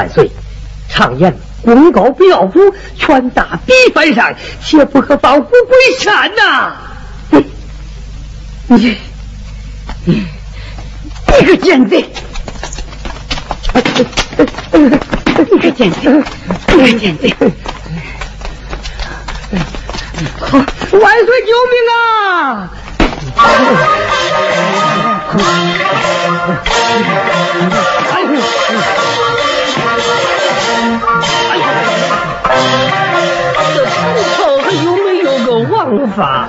万岁！常言功高不要夫，权大必犯上，切不可抱虎归山呐！你你你你个奸贼！你个奸贼！你个贱贼！好，万岁救命啊！这无法？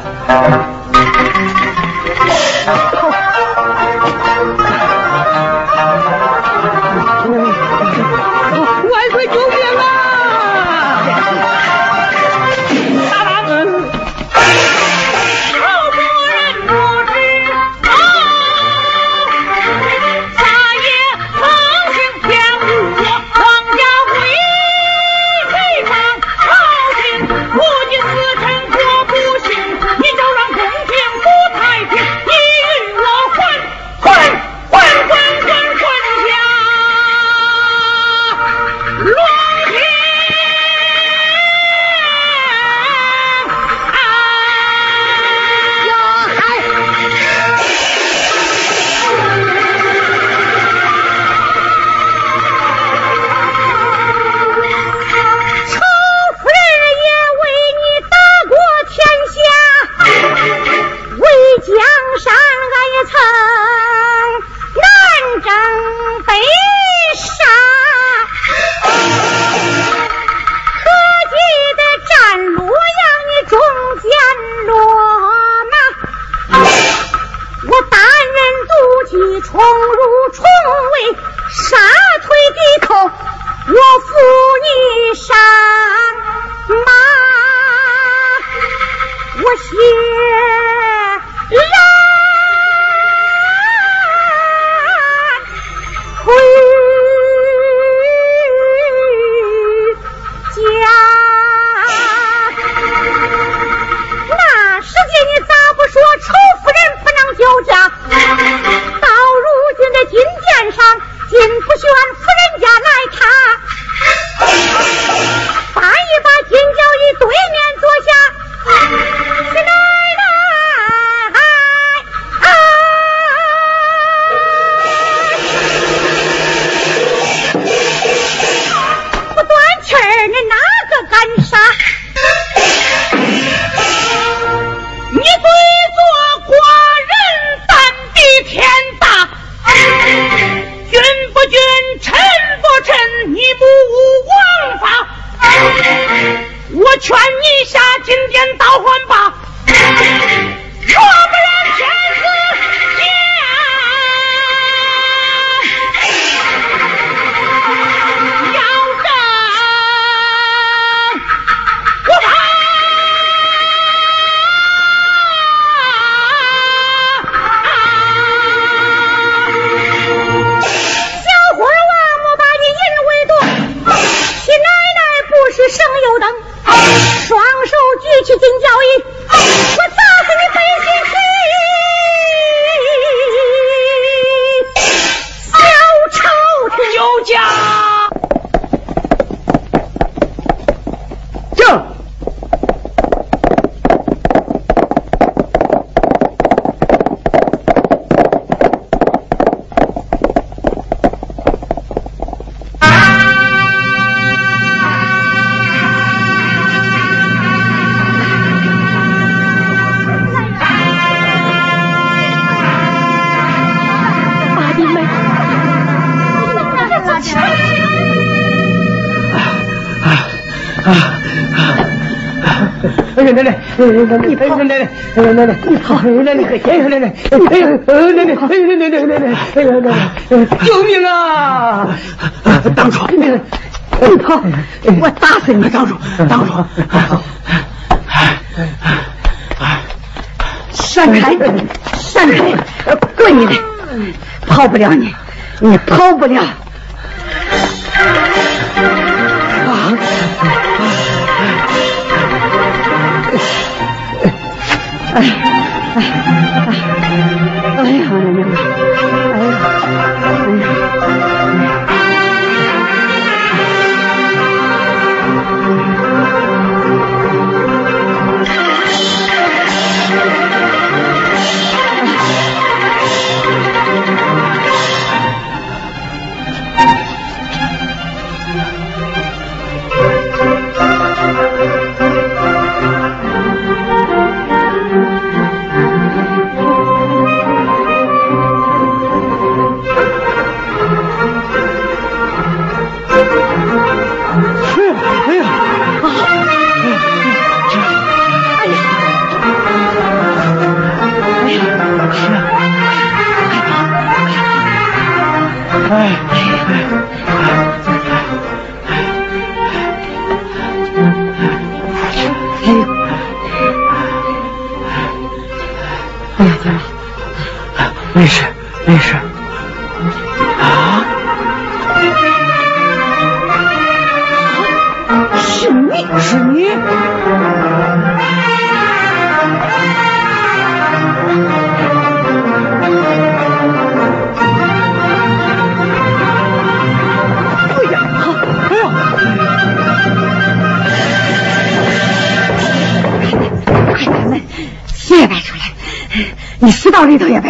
哎呀，奶奶，奶奶，奶奶，奶奶，奶奶，奶奶，你跑，奶奶，哎呀，奶奶，哎呀，奶奶，哎呀，奶奶，奶奶，奶奶，哎呀，奶奶，救命啊！当主，你跑，我打死你！当主，当主，闪开，闪开，滚你的，跑不了你，你跑不了。哎，哎，哎，哎呀，哎呀，哎呀，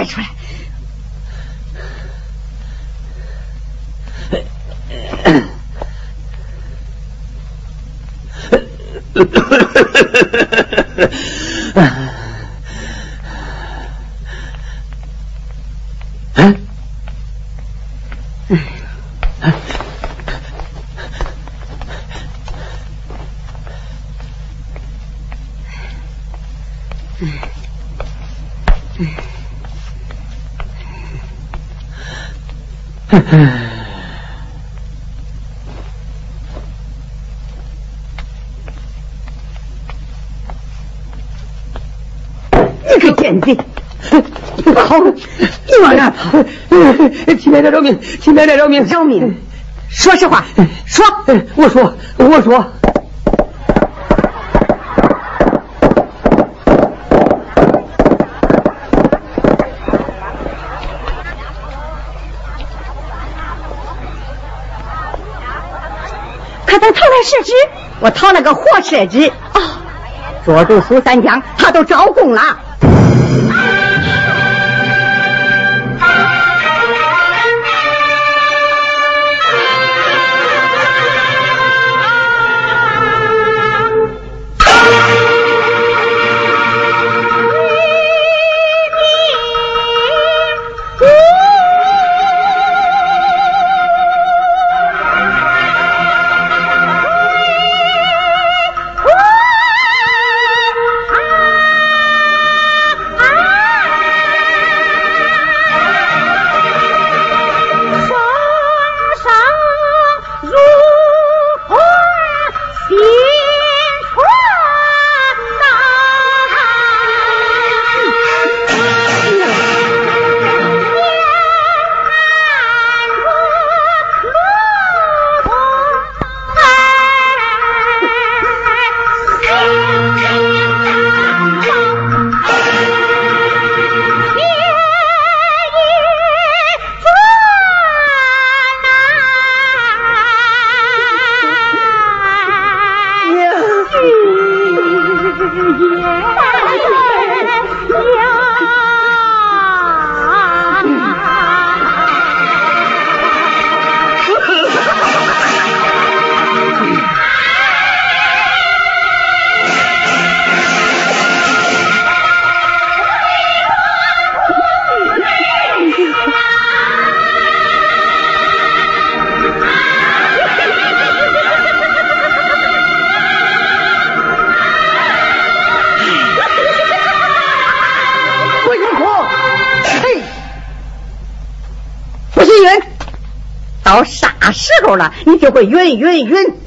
快出来。你个贱贼！你跑！你往哪跑？亲奶奶饶命！亲奶奶饶命！饶命！说实话，说！我说，我说。可都逃来设置，我掏了个活设置啊！捉住苏三江，他都招供了。你就会晕晕晕。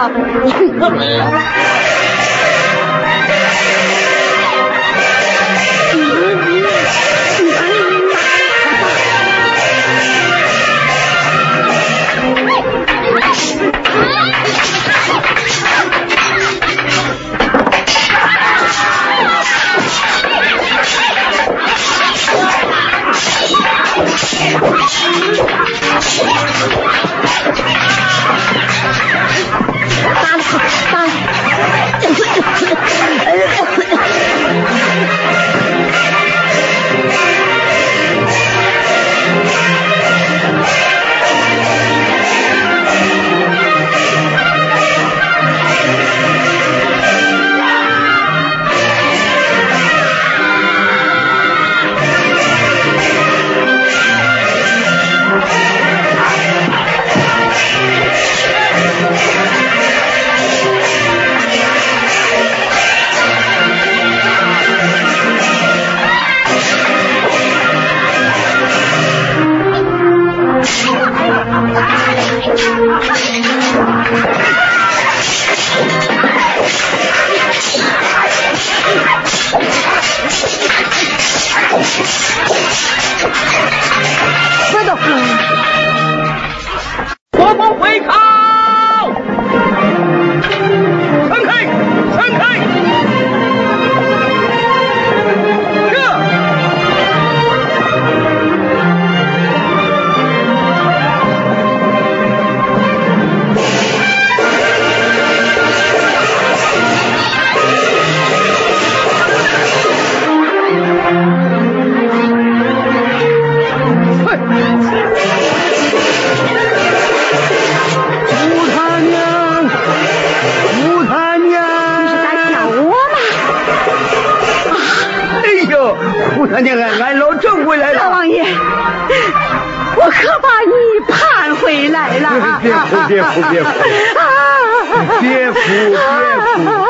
out. 呼他娘！呼他娘！你是想？哎呦，他娘！俺俺老郑回来了。大王爷，我可把你盼回来了。别哭，别哭，别哭！啊！别哭，别哭。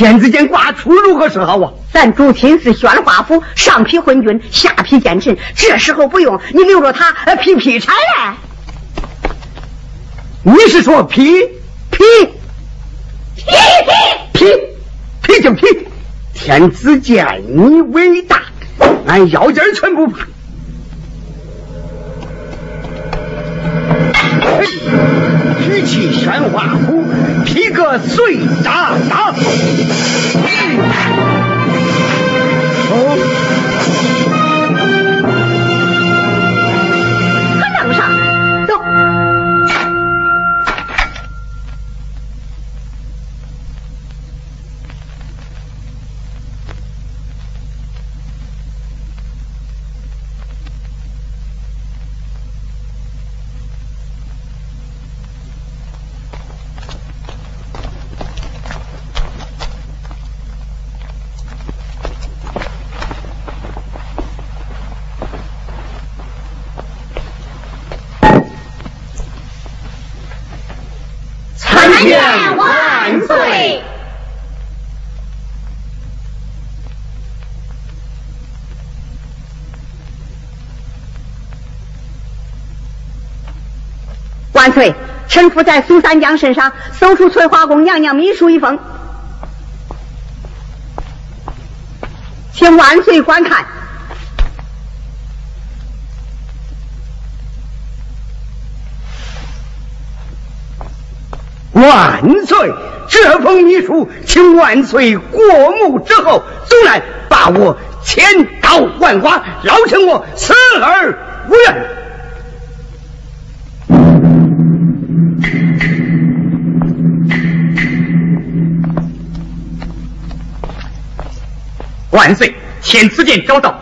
天子间挂出如何是好啊？咱主亲是宣化府，上批昏君，下批奸臣，这时候不用你留着他劈劈柴来。你是说劈劈劈劈劈就劈！天子见你伟大，俺腰间全不怕。嘿举起宣花斧，劈个碎渣渣。万岁！臣服在苏三江身上搜出翠花宫娘娘密书一封，请万岁观看。万岁！这封密书，请万岁过目之后，总来把我千刀万剐，饶成我死而无怨。万岁！天赐剑招到。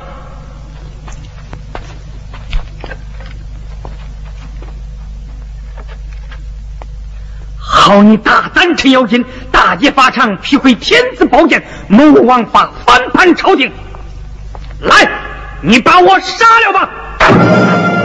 好你大胆陈咬金，大劫法场，劈毁天子宝剑，谋王法，反叛朝廷。来，你把我杀了吧！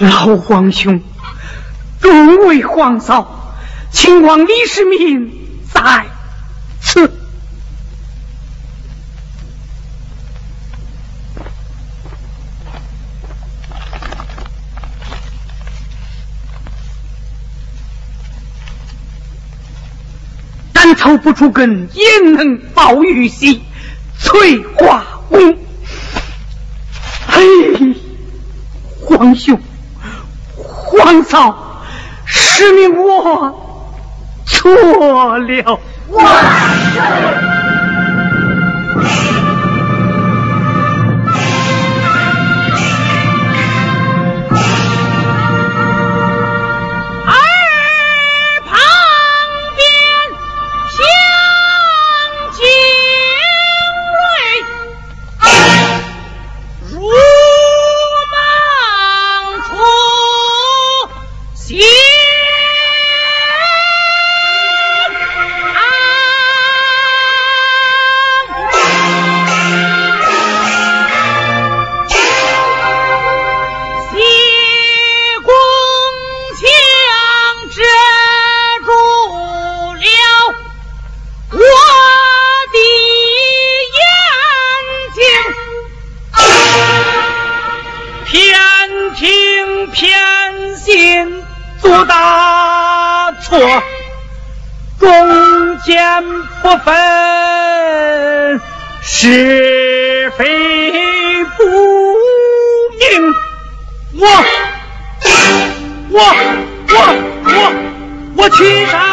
老皇兄，众位皇嫂，秦王李世民在此。斩草不除根，焉能保玉玺？翠花宫。哎，皇兄。嫂，是命我错了。非不明，我我我我我去杀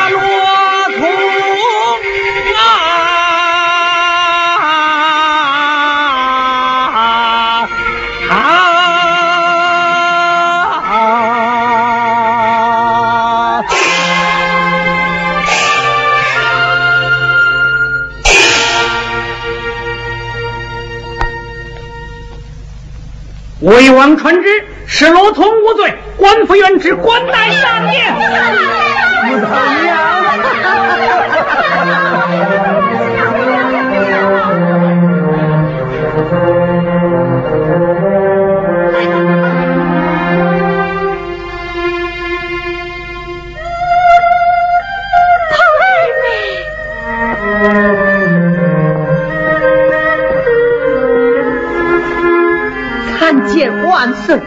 魏王传旨，使罗通无罪，官复原职，官乃上殿。不得见万岁，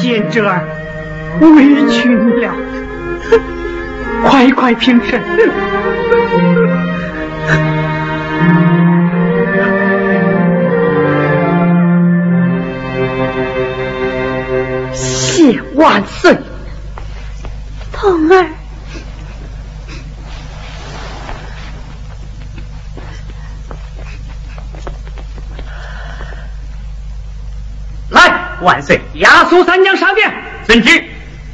贤侄儿委屈你了，快快平身。谢万岁，童儿。来，万岁！押苏三娘上殿。遵旨。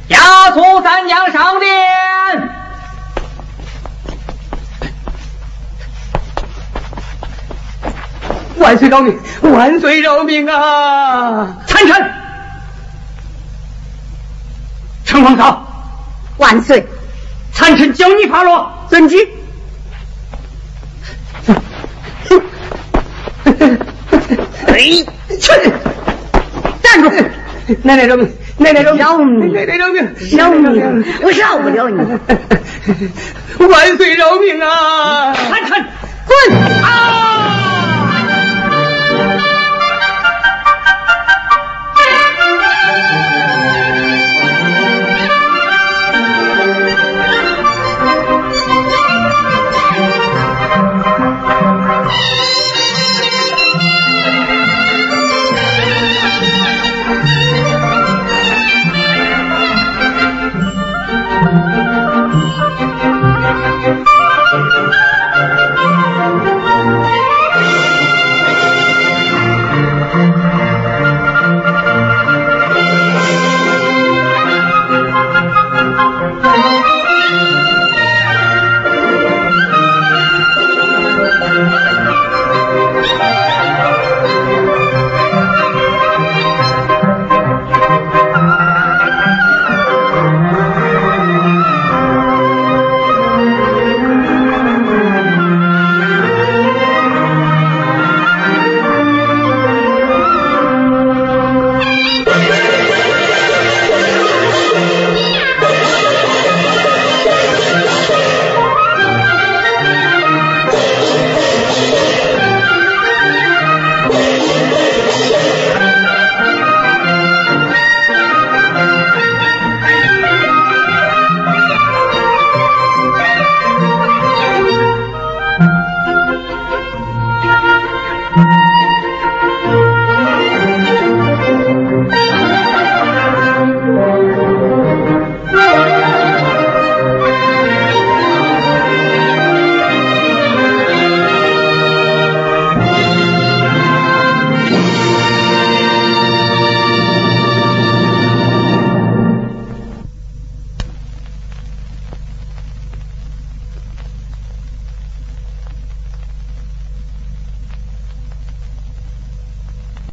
押苏三娘上殿。万岁饶命！万岁饶命啊！参臣，陈皇嫂，万岁！参臣叫你发落。遵旨。哎，去！站住！奶奶饶命！奶奶饶命！奶奶饶命！饶命！我饶不了你。万岁饶命啊！看看。滚！啊！